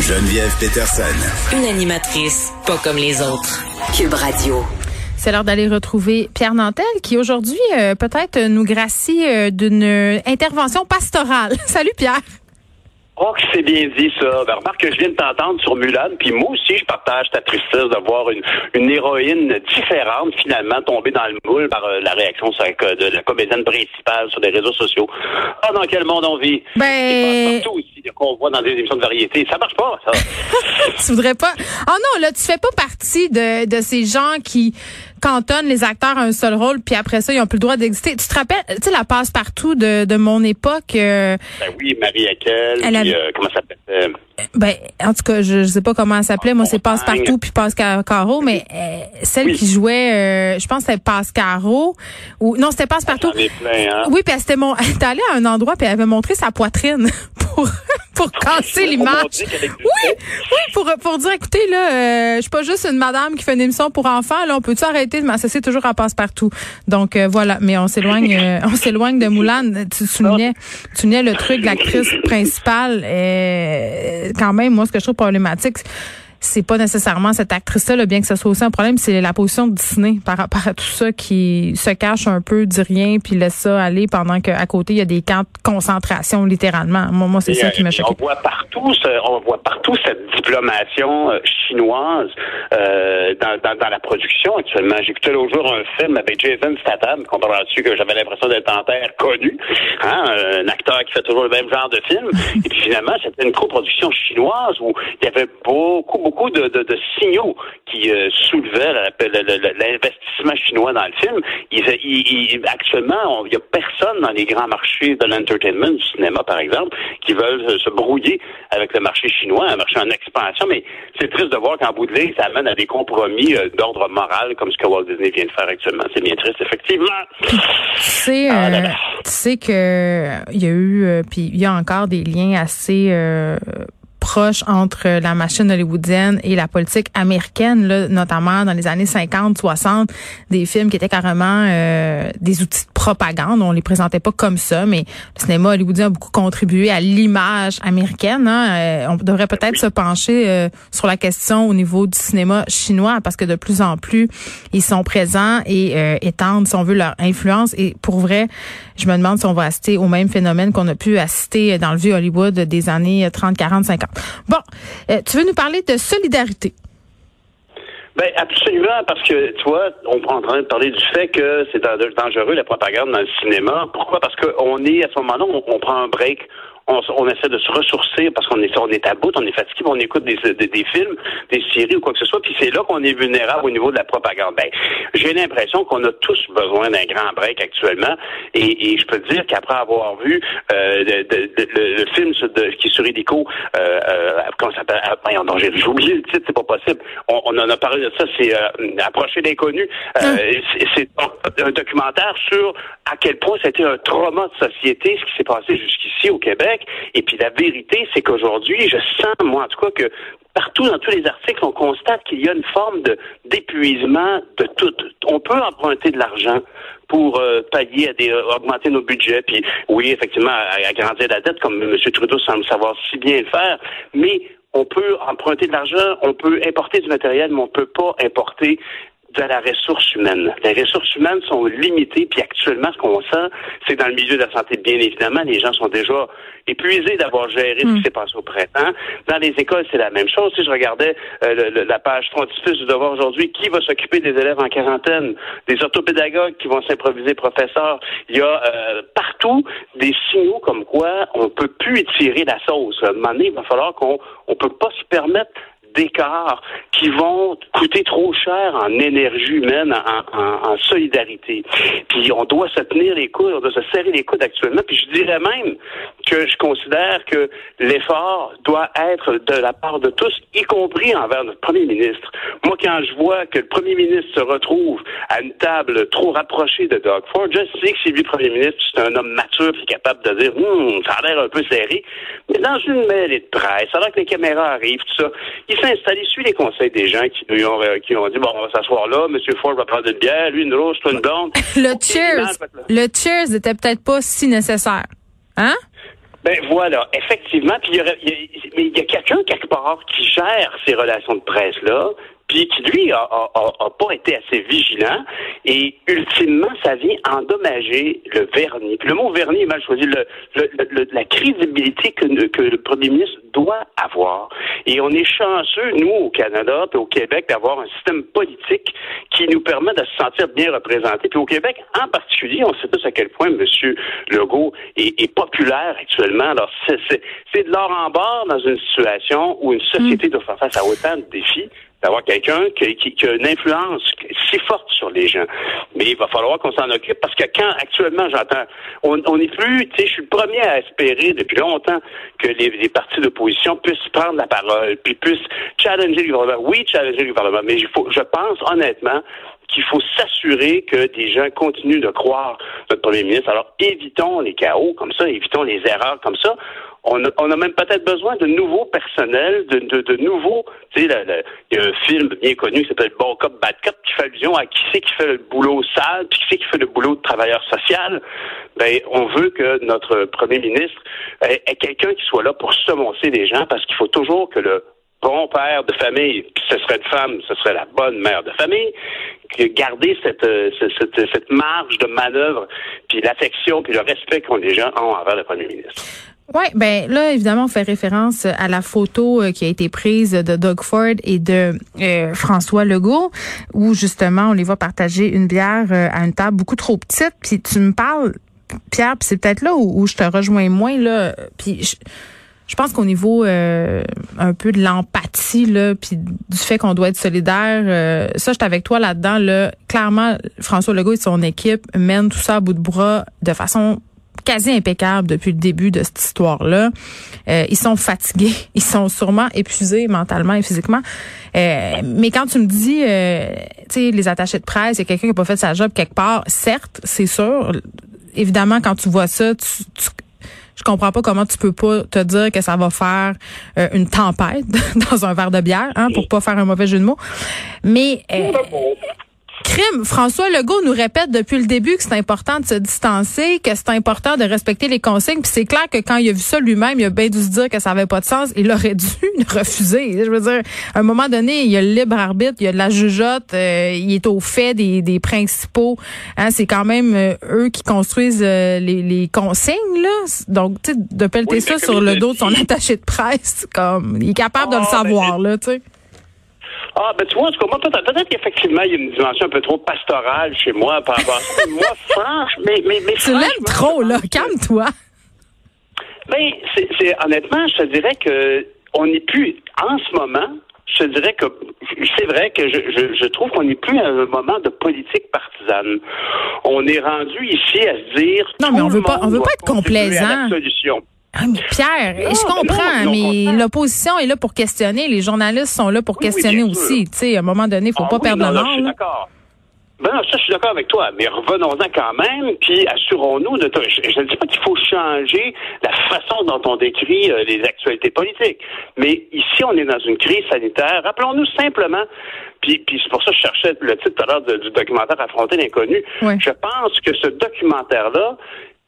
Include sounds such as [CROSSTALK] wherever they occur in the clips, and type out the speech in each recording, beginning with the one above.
Geneviève Peterson. Une animatrice pas comme les autres. Cube Radio. C'est l'heure d'aller retrouver Pierre Nantel qui aujourd'hui euh, peut-être nous gracie euh, d'une intervention pastorale. [LAUGHS] Salut Pierre. Oh, que c'est bien dit, ça. Ben, remarque que je viens de t'entendre sur Mulan, puis moi aussi, je partage ta tristesse de voir une, une héroïne différente, finalement, tomber dans le moule par euh, la réaction de la comédienne principale sur les réseaux sociaux. Ah, dans quel monde on vit? Ben... partout aussi, qu'on voit dans des émissions de variété. Ça marche pas, ça. [LAUGHS] tu voudrais pas... Oh non, là, tu fais pas partie de, de ces gens qui cantonnent les acteurs à un seul rôle, puis après ça, ils ont plus le droit d'exister. Tu te rappelles, tu sais, la passe-partout de, de mon époque... Euh, ben oui, Marie Akel, puis, euh, comment ça s'appelle? Euh, ben, en tout cas, je, je sais pas comment elle s'appelait. Moi, c'est Passe-Partout puis Passe-Caro, mais euh, celle qui jouait, euh, je pense que c'était Passe-Caro. Ou, non, c'était Passe-Partout. Hein? Oui, puis c'était mon, [LAUGHS] elle était allée à un endroit puis elle avait montré sa poitrine [LAUGHS] pour, [LAUGHS] pour casser l'image. Oui, oui, pour, pour dire, écoutez, là, euh, je suis pas juste une madame qui fait une émission pour enfants, là, on peut-tu arrêter de m'associer toujours à Passe-Partout? Donc, voilà, mais on s'éloigne, [LAUGHS] on s'éloigne de Moulin. Tu soulignais, tu soulignais le truc de l'actrice principale, quand même, moi, ce que je trouve problématique, c'est pas nécessairement cette actrice-là, bien que ce soit aussi un problème, c'est la position de Disney par rapport à tout ça qui se cache un peu, dit rien, puis laisse ça aller pendant qu'à côté, il y a des camps de concentration, littéralement. Moi, moi c'est ça qui m'a choqué. On voit partout, on voit partout cette diplomation euh, chinoise euh, dans, dans, dans, la production actuellement. J'écoutais l'autre jour un film avec Jason Statham, comprends-tu que j'avais l'impression d'être en terre connu, hein, un acteur qui fait toujours le même genre de film. Et puis finalement, c'était une coproduction chinoise où il y avait beaucoup, beaucoup de, de, de signaux qui euh, soulevaient l'investissement chinois dans le film. Il, il, actuellement, il n'y a personne dans les grands marchés de l'entertainment, du cinéma par exemple, qui veulent se brouiller avec le marché chinois, un marché en expansion. Mais c'est triste de voir qu'en bout de ligne, ça amène à des compromis euh, d'ordre moral, comme ce que Walt Disney vient de faire actuellement. C'est bien triste, effectivement. Tu sais, ah euh, tu sais que il y a eu, puis il y a encore des liens assez proche entre la machine hollywoodienne et la politique américaine, là, notamment dans les années 50, 60, des films qui étaient carrément euh, des outils de propagande. On les présentait pas comme ça, mais le cinéma hollywoodien a beaucoup contribué à l'image américaine. Hein. Euh, on devrait peut-être se pencher euh, sur la question au niveau du cinéma chinois, parce que de plus en plus, ils sont présents et étendent, si on veut, leur influence. Et pour vrai, je me demande si on va assister au même phénomène qu'on a pu assister dans le vieux Hollywood des années 30, 40, 50. Bon, euh, tu veux nous parler de solidarité? Ben absolument, parce que tu vois, on est en train de parler du fait que c'est dangereux la propagande dans le cinéma. Pourquoi? Parce qu'on est à ce moment-là, on, prend un break, on, essaie de se ressourcer parce qu'on est, on est à bout, on est fatigué, on écoute des, des, films, des séries ou quoi que ce soit, puis c'est là qu'on est vulnérable au niveau de la propagande. Ben, j'ai l'impression qu'on a tous besoin d'un grand break actuellement, et, je peux te dire qu'après avoir vu euh, le, film qui est sur Helico, euh, euh, comment ça s'appelle? Ah, j'ai oublié le titre, c'est pas possible. On, en a parlé de ça, c'est euh, Approcher l'inconnu. Euh, c'est un documentaire sur à quel point c'était un trauma de société, ce qui s'est passé jusqu'ici au Québec. Et puis la vérité, c'est qu'aujourd'hui, je sens, moi en tout cas, que partout dans tous les articles, on constate qu'il y a une forme d'épuisement de tout. On peut emprunter de l'argent pour euh, pallier à des, euh, augmenter nos budgets, puis oui, effectivement, agrandir la dette, comme M. Trudeau semble savoir si bien le faire, mais on peut emprunter de l'argent, on peut importer du matériel, mais on peut pas importer de la ressource humaine. Les ressources humaines sont limitées, puis actuellement, ce qu'on sent, c'est dans le milieu de la santé, bien évidemment, les gens sont déjà épuisés d'avoir géré ce qui hmm. s'est passé au printemps. Dans les écoles, c'est la même chose. Si je regardais euh, la page frontispice du devoir aujourd'hui, qui va s'occuper des élèves en quarantaine? Des orthopédagogues qui vont s'improviser professeurs. Il y a euh, partout des signaux comme quoi on peut plus étirer la sauce. À un moment donné, il va falloir qu'on on peut pas se permettre d'écart qui vont coûter trop cher en énergie humaine, en, solidarité. Puis on doit se tenir les coudes, on doit se serrer les coudes actuellement. Puis je dirais même que je considère que l'effort doit être de la part de tous, y compris envers notre premier ministre. Moi, quand je vois que le premier ministre se retrouve à une table trop rapprochée de Doug Ford, je sais que c'est lui premier ministre, c'est un homme mature qui est capable de dire, hum, ça a l'air un peu serré. Mais dans une mêlée de presse, alors que les caméras arrivent, tout ça, s'installe, il suit les conseils des gens qui lui ont, euh, qui ont dit, bon, on va s'asseoir là, M. Ford va prendre une bière, lui une rose, toi une blonde. [LAUGHS] le cheers, le cheers n'était peut-être pas si nécessaire. Hein? Ben voilà, effectivement. Puis il y, aurait, mais il y a quelqu'un quelque part qui gère ces relations de presse là, qui lui a, pas été assez vigilant et ultimement ça vient endommager le vernis. Puis le mot vernis est mal choisi, le, le, la crédibilité que, le premier ministre doit avoir. Et on est chanceux, nous, au Canada et au Québec, d'avoir un système politique qui nous permet de se sentir bien représentés. Puis au Québec, en particulier, on sait tous à quel point M. Legault est, est populaire actuellement. Alors, c'est de l'or en bord dans une situation où une société doit faire face à autant de défis d'avoir quelqu'un qui, qui, a une influence si forte sur les gens. Mais il va falloir qu'on s'en occupe parce que quand actuellement j'entends, on n'est plus, tu sais, je suis le premier à espérer depuis longtemps que les, les partis d'opposition puissent prendre la parole, puis puissent challenger le gouvernement. Oui, challenger le gouvernement, mais il faut, je pense honnêtement qu'il faut s'assurer que des gens continuent de croire notre premier ministre. Alors évitons les chaos comme ça, évitons les erreurs comme ça on a, on a même peut-être besoin de nouveaux personnels, de, de, de nouveaux. Tu sais, il y a un film bien connu qui s'appelle Bon Cop, Bad Cop, qui fait allusion à qui c'est qui fait le boulot sale, puis qui c'est qui fait le boulot de travailleur social. Ben, on veut que notre premier ministre ait, quelqu'un qui soit là pour semoncer les gens, parce qu'il faut toujours que le bon père de famille, puis ce serait une femme, ce serait la bonne mère de famille, garder cette, euh, cette, cette marge de manœuvre, puis l'affection, puis le respect que les gens ont envers le premier ministre. Oui, ben là, évidemment, on fait référence à la photo euh, qui a été prise de Doug Ford et de euh, François Legault, où justement, on les voit partager une bière euh, à une table beaucoup trop petite. Puis tu me parles, Pierre, puis c'est peut-être là où, je te rejoins moins, là. Puis je, pense qu'au niveau un peu de l'empathie, là, puis du fait qu'on doit être solidaire, ça, je suis avec toi là-dedans. Là. Clairement, François Legault et son équipe mènent tout ça à bout de bras de façon quasi impeccable depuis le début de cette histoire-là. Euh, ils sont fatigués, [LAUGHS] ils sont sûrement épuisés mentalement et physiquement. Euh, mais quand tu me dis, euh, tu sais, les attachés de presse, il y a quelqu'un qui n'a pas fait sa job quelque part, certes, c'est sûr. Évidemment, quand tu vois ça, tu, tu je comprends pas comment tu peux pas te dire que ça va faire une tempête [LAUGHS] dans un verre de bière, hein, pour pas faire un mauvais jeu de mots. Mais crime. François Legault nous répète depuis le début que c'est important de se distancer, que c'est important de respecter les consignes. Puis c'est clair que quand il a vu ça lui-même, il a bien dû se dire que ça avait pas de sens. Il aurait [LAUGHS] dû refuser. Je veux dire, à un moment donné, il y a le libre arbitre, il y a de la jugeote, euh, il est au fait des, des principaux. Hein, c'est quand même euh, eux qui construisent euh, les, les, consignes là. Donc, tu sais, de pelleter ça sur le dos de son attaché de presse, comme il est capable de le ah, savoir là, tu sais. Ah, ben tu vois, moi, peut-être, qu'effectivement, il y a une dimension un peu trop pastorale chez moi par rapport à ça. [LAUGHS] moi, franchement, mais, mais, mais Tu l'aimes trop, là. Calme-toi. Ben, c'est, honnêtement, je te dirais que on n'est plus, en ce moment, je te dirais que c'est vrai que je, je, je trouve qu'on n'est plus à un moment de politique partisane. On est rendu ici à se dire. Non, mais on veut pas, on veut pas être complaisant. Ah, mais Pierre, je comprends, mais l'opposition est là pour questionner. Les journalistes sont là pour questionner aussi. Tu sais, à un moment donné, il faut ah pas perdre le nord. d'accord. Ben ça, je suis d'accord avec toi, mais revenons-en quand même, puis assurons-nous de... Je ne dis pas qu'il faut changer la façon dont on décrit euh, les actualités politiques, mais ici, on est dans une crise sanitaire. Rappelons-nous simplement, puis, puis c'est pour ça que je cherchais le titre tout à l'heure du documentaire Affronter l'inconnu. Je pense que ce documentaire-là,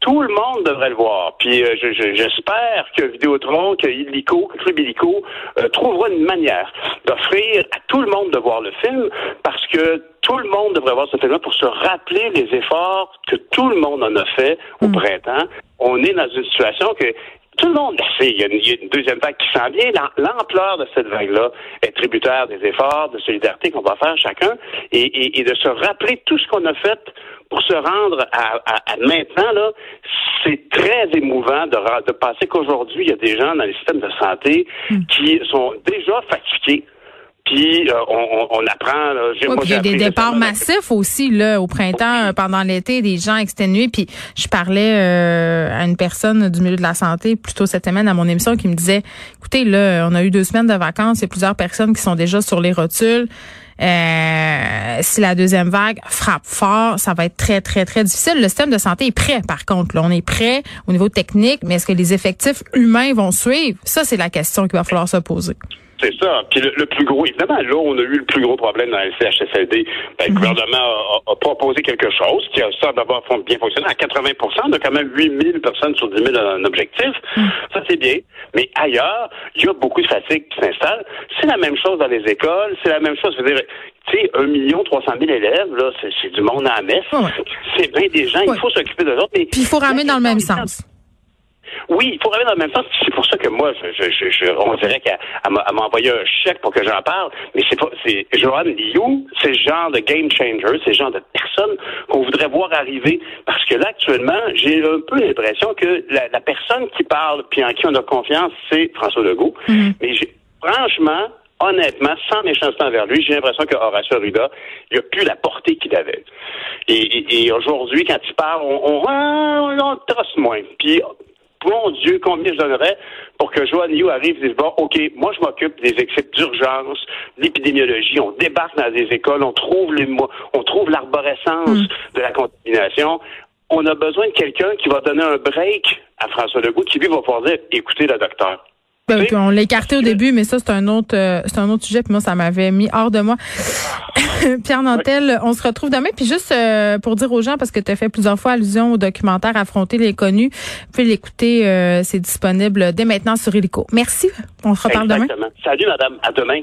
tout le monde devrait le voir. Puis euh, j'espère que Vidéotron, que Illico, que Club Illico euh, trouvera une manière d'offrir à tout le monde de voir le film parce que tout le monde devrait voir ce film-là pour se rappeler les efforts que tout le monde en a fait au mm. printemps. On est dans une situation que tout le monde le sait. Il y, a une, deuxième vague qui s'en vient. L'ampleur de cette vague-là est tributaire des efforts de solidarité qu'on va faire chacun et, de se rappeler tout ce qu'on a fait pour se rendre à, maintenant, là, c'est très émouvant de, de penser qu'aujourd'hui, il y a des gens dans les systèmes de santé hmm. qui sont déjà fatigués puis euh, on, apprend. il y a des départs massifs aussi là au printemps, euh, pendant l'été, des gens exténués. Puis je parlais euh, à une personne du milieu de la santé plutôt cette semaine à mon émission qui me disait, écoutez là, on a eu deux semaines de vacances, il y a plusieurs personnes qui sont déjà sur les rotules. si la deuxième vague frappe fort, ça va être très, très, très difficile. Le système de santé est prêt, par contre. Là, on est prêt au niveau technique, mais est-ce que les effectifs humains vont suivre? Ça, c'est la question qu'il va falloir se poser. C'est ça. Puis le, plus gros, évidemment, là, on a eu le plus gros problème dans le CHSLD. Ben, Le mhm. gouvernement a, proposé quelque chose qui a ça d'avoir bien fonctionné. À 80 on a quand même 8 000 personnes sur 10 000 en objectif. Mhm. Ça, c'est bien. Mais ailleurs, il y a beaucoup de fatigue qui s'installe. C'est la même chose dans les écoles. C'est la même chose. Je veux dire, tu sais, 1 million 300 000 élèves, là, c'est du monde à la messe. C'est bien des gens. Il faut s'occuper de autres. Puis il faut ramener dans le même sens. Oui, il faut revenir dans le même sens. C'est pour ça que moi, je, je, je on dirait qu'elle m'a envoyé un chèque pour que j'en parle. Mais c'est pas, c'est Joanne Liu, c'est le genre de game changer, c'est le genre de personne qu'on voudrait voir arriver. Parce que là, actuellement, j'ai un peu l'impression que la, personne qui parle puis en qui on a confiance, c'est François Legault. Mm-hmm. Mais franchement, honnêtement, sans méchanceté envers lui, j'ai l'impression que Horacio Arruda, il a plus la portée qu'il avait. Et, aujourd'hui, quand il parle, on, on, on, on trosse moins. Puis mon Dieu, combien je donnerais pour que Joanne Yu arrive et dise, bon, OK, moi, je m'occupe des équipes d'urgence, d'épidémiologie, on débarque dans des écoles, on trouve les, on trouve l'arborescence hmm. de la contamination. On a besoin de quelqu'un qui va donner un break à François Legault, qui lui va pouvoir dire, écoutez le docteur. Ben, on l'a écarté au début, mais ça, c'est un autre euh, c'est un autre sujet. Puis moi, ça m'avait mis hors de moi. [LAUGHS] Pierre Nantel, on se retrouve demain. Puis juste euh, pour dire aux gens, parce que tu as fait plusieurs fois allusion au documentaire Affronter les connus, vous pouvez l'écouter, euh, c'est disponible dès maintenant sur Helico. Merci. On se reparle Exactement. Salut, madame. À demain.